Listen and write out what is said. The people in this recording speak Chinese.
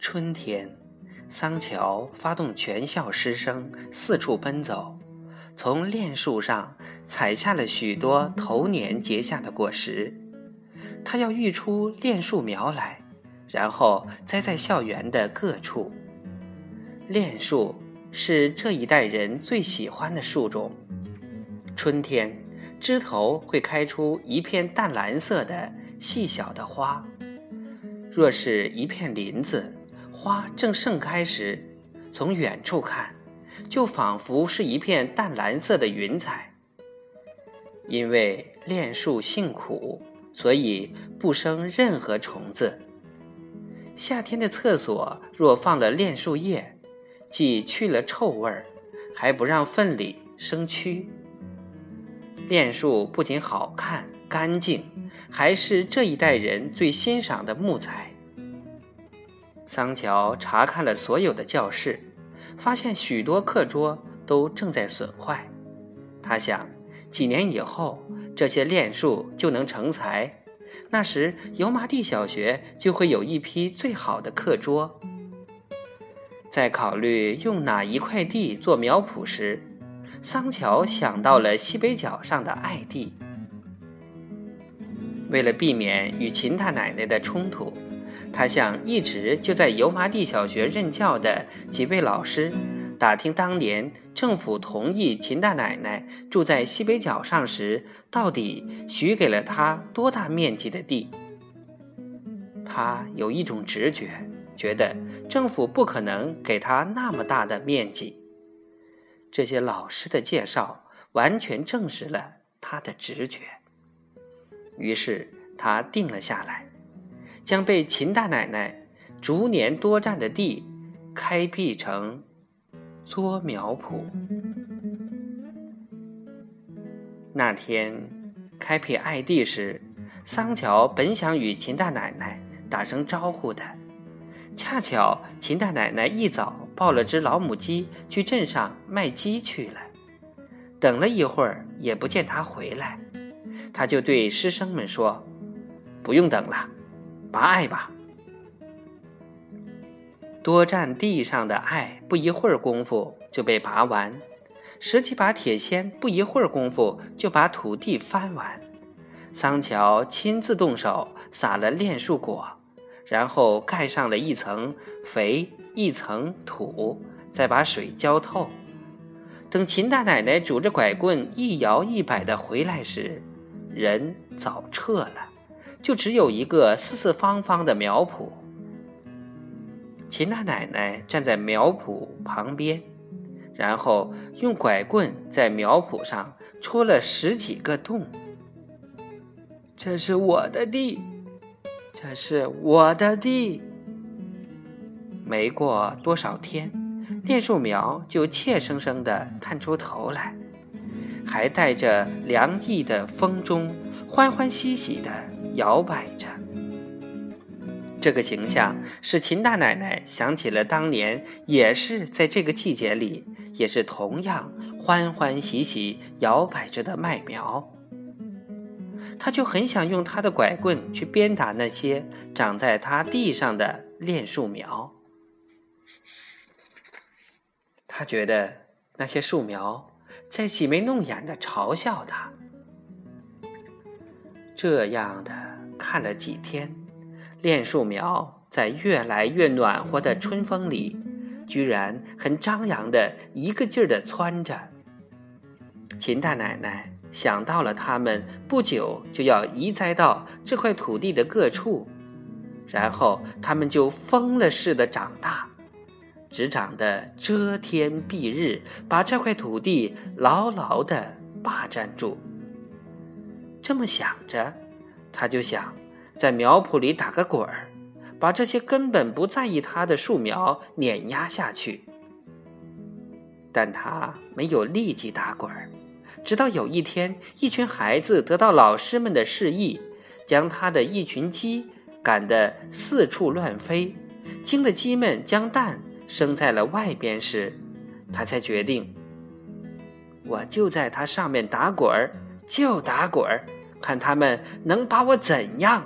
春天，桑乔发动全校师生四处奔走，从链树上采下了许多头年结下的果实。他要育出链树苗来，然后栽在校园的各处。链树是这一代人最喜欢的树种。春天，枝头会开出一片淡蓝色的细小的花。若是一片林子，花正盛开时，从远处看，就仿佛是一片淡蓝色的云彩。因为炼树性苦，所以不生任何虫子。夏天的厕所若放了炼树叶，既去了臭味儿，还不让粪里生蛆。炼树不仅好看、干净，还是这一代人最欣赏的木材。桑乔查看了所有的教室，发现许多课桌都正在损坏。他想，几年以后这些炼树就能成材，那时油麻地小学就会有一批最好的课桌。在考虑用哪一块地做苗圃时，桑乔想到了西北角上的爱地。为了避免与秦大奶奶的冲突。他向一直就在油麻地小学任教的几位老师打听，当年政府同意秦大奶奶住在西北角上时，到底许给了他多大面积的地。他有一种直觉，觉得政府不可能给他那么大的面积。这些老师的介绍完全证实了他的直觉，于是他定了下来。将被秦大奶奶逐年多占的地开辟成作苗圃。那天开辟爱地时，桑乔本想与秦大奶奶打声招呼的，恰巧秦大奶奶一早抱了只老母鸡去镇上卖鸡去了。等了一会儿也不见他回来，他就对师生们说：“不用等了。”拔艾吧，多占地上的艾，不一会儿功夫就被拔完；十几把铁锨，不一会儿功夫就把土地翻完。桑乔亲自动手撒了炼树果，然后盖上了一层肥，一层土，再把水浇透。等秦大奶奶拄着拐棍一摇一摆的回来时，人早撤了。就只有一个四四方方的苗圃。秦大奶奶站在苗圃旁边，然后用拐棍在苗圃上戳了十几个洞。这是我的地，这是我的地。没过多少天，炼树苗就怯生生地探出头来，还带着凉意的风中欢欢喜喜的。摇摆着，这个形象使秦大奶奶想起了当年也是在这个季节里，也是同样欢欢喜喜摇摆着的麦苗。他就很想用他的拐棍去鞭打那些长在他地上的炼树苗。他觉得那些树苗在挤眉弄眼的嘲笑他。这样的看了几天，练树苗在越来越暖和的春风里，居然很张扬的一个劲儿的窜着。秦大奶奶想到了他们不久就要移栽到这块土地的各处，然后他们就疯了似的长大，只长得遮天蔽日，把这块土地牢牢的霸占住。这么想着，他就想在苗圃里打个滚儿，把这些根本不在意他的树苗碾压下去。但他没有立即打滚儿，直到有一天，一群孩子得到老师们的示意，将他的一群鸡赶得四处乱飞，惊得鸡们将蛋生在了外边时，他才决定：我就在它上面打滚儿。就打滚儿，看他们能把我怎样。